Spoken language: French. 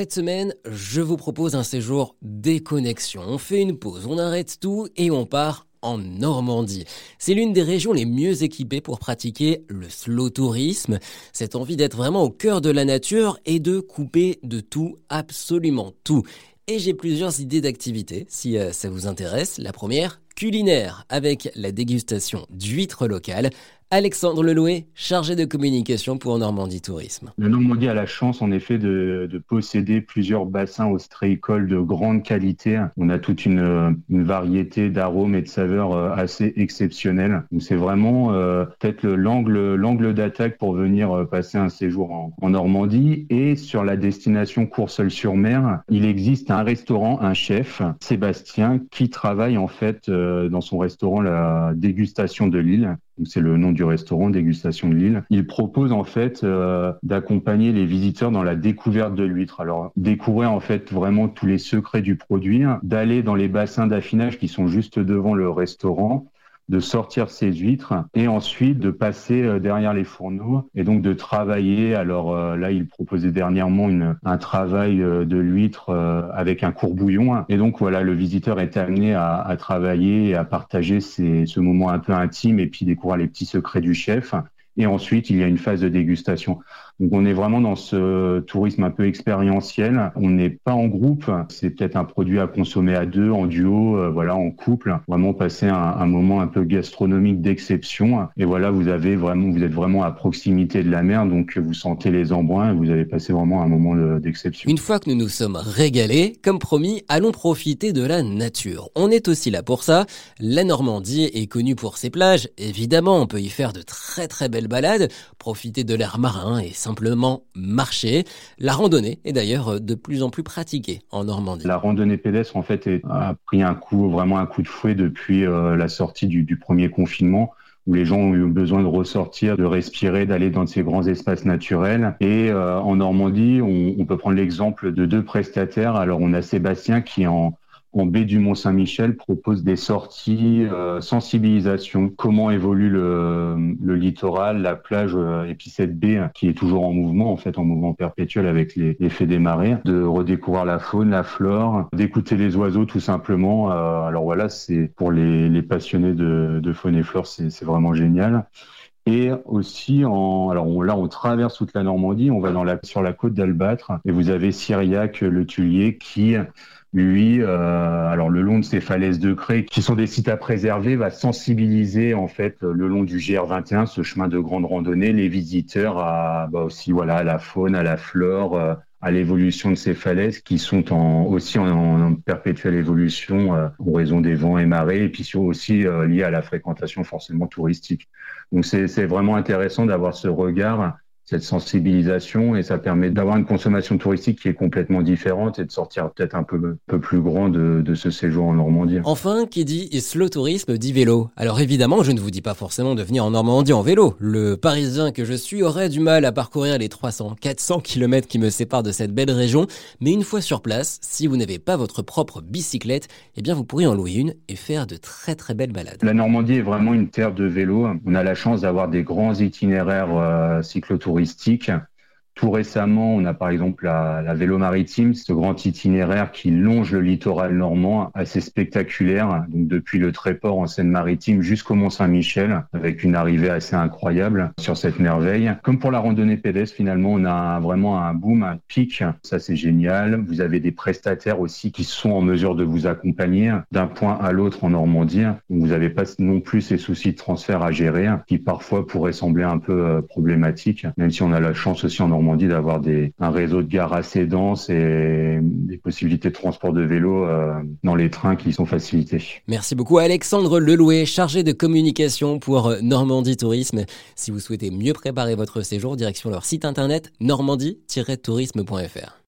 Cette semaine, je vous propose un séjour déconnexion. On fait une pause, on arrête tout et on part en Normandie. C'est l'une des régions les mieux équipées pour pratiquer le slow tourisme, cette envie d'être vraiment au cœur de la nature et de couper de tout, absolument tout. Et j'ai plusieurs idées d'activités si euh, ça vous intéresse. La première, culinaire, avec la dégustation d'huîtres locales Alexandre Leloué, chargé de communication pour Normandie Tourisme. La Normandie a la chance en effet de, posséder plusieurs bassins ostréicoles de grande qualité. On a toute une, variété d'arômes et de saveurs euh, assez exceptionnelles. C'est vraiment euh, peut-être l'angle d'attaque pour venir euh, passer un séjour en, Normandie. Et sur la destination Courseul-sur-Mer, il existe un restaurant, un chef, Sébastien, qui travaille en fait dans son restaurant la dégustation de l'île c'est le nom du restaurant Dégustation de l'île. Il propose en fait euh, d'accompagner les visiteurs dans la découverte de l'huître. Alors découvrir en fait vraiment tous les secrets du produit, d'aller dans les bassins d'affinage qui sont juste devant le restaurant, de sortir ses huîtres et ensuite de passer euh, derrière les fourneaux et donc de travailler. Alors euh, là, il proposait dernièrement une, un travail euh, de l'huître avec un courbouillon. Et donc voilà, le visiteur est amené à, à travailler et à partager ces, ce moment un peu intime et puis découvrir les petits secrets du chef. Et ensuite, il y a une phase de dégustation. Donc on est vraiment dans ce tourisme un peu expérientiel. On n'est pas en groupe. C'est peut-être un produit à consommer à deux, en duo, euh, voilà, en couple. Vraiment passer un, un moment un peu gastronomique d'exception. Et voilà, vous avez vraiment, vous êtes vraiment à proximité de la mer, donc vous sentez les embruns et vous avez passé vraiment un moment d'exception. Une fois que nous nous sommes régalés, comme promis, allons profiter de la nature. On est aussi là pour ça. La Normandie est connue pour ses plages. Évidemment, on peut y faire de très très belles balades, profiter de l'air marin et simplement marcher. La randonnée est d'ailleurs de plus en plus pratiquée en Normandie. La randonnée pédestre en fait a pris un coup vraiment un coup de fouet depuis euh, la sortie du, premier confinement où les gens ont eu besoin de ressortir, de respirer, d'aller dans ces grands espaces naturels. Et euh, en Normandie, on, on peut prendre l'exemple de deux prestataires. Alors on a Sébastien qui est en, en baie du Mont-Saint-Michel propose des sorties, euh, sensibilisation, comment évolue le, le littoral, la plage, euh, et puis cette baie qui est toujours en mouvement, en fait, en mouvement perpétuel avec l'effet des marées, de redécouvrir la faune, la flore, d'écouter les oiseaux tout simplement. Euh, alors voilà, c'est pour les, les passionnés de, de faune et flore, c'est vraiment génial. Et aussi, en, alors on, là, on traverse toute la Normandie, on va dans la, sur la côte d'Albâtre, et vous avez Syriac, le Tulier, qui lui, euh, alors le long de ces falaises de craie, qui sont des sites à préserver, va sensibiliser en fait le long du GR21, ce chemin de grande randonnée, les visiteurs à bah aussi voilà à la faune, à la flore, euh, à l'évolution de ces falaises qui sont en, aussi en, perpétuelle évolution euh, en raison des vents et marées, et puis aussi euh, à la fréquentation forcément touristique. Donc c'est vraiment intéressant d'avoir ce regard cette sensibilisation et ça permet d'avoir une consommation touristique qui est complètement différente et de sortir peut-être un peu, peu plus grand de, de, ce séjour en Normandie. Enfin, qui dit slow tourisme dit vélo? Alors évidemment, je ne vous dis pas forcément de venir en Normandie en vélo. Le Parisien que je suis aurait du mal à parcourir les 300, 400 km qui me séparent de cette belle région, mais une fois sur place, si vous n'avez pas votre propre bicyclette, eh bien vous pourrez en louer une et faire de très très belles balades. La Normandie est vraiment une terre de vélo. On a la chance d'avoir des grands itinéraires euh, cyclotouristique tout récemment, on a par exemple la, la, vélo maritime, ce grand itinéraire qui longe le littoral normand, assez spectaculaire, donc depuis le Tréport en Seine-Maritime jusqu'au Mont-Saint-Michel, avec une arrivée assez incroyable sur cette merveille. Comme pour la randonnée pédestre, finalement, on a vraiment un boom, un pic. Ça, c'est génial. Vous avez des prestataires aussi qui sont en mesure de vous accompagner d'un point à l'autre en Normandie. Vous n'avez pas non plus ces soucis de transfert à gérer, qui parfois pourraient sembler un peu euh, problématiques, même si on a la chance aussi en Normandie dit d'avoir un réseau de gares assez dense et des possibilités de transport de vélo euh, dans les trains qui sont facilités. Merci beaucoup Alexandre Leloué, chargé de communication pour Normandie Tourisme. Si vous souhaitez mieux préparer votre séjour, direction leur site internet normandie-tourisme.fr.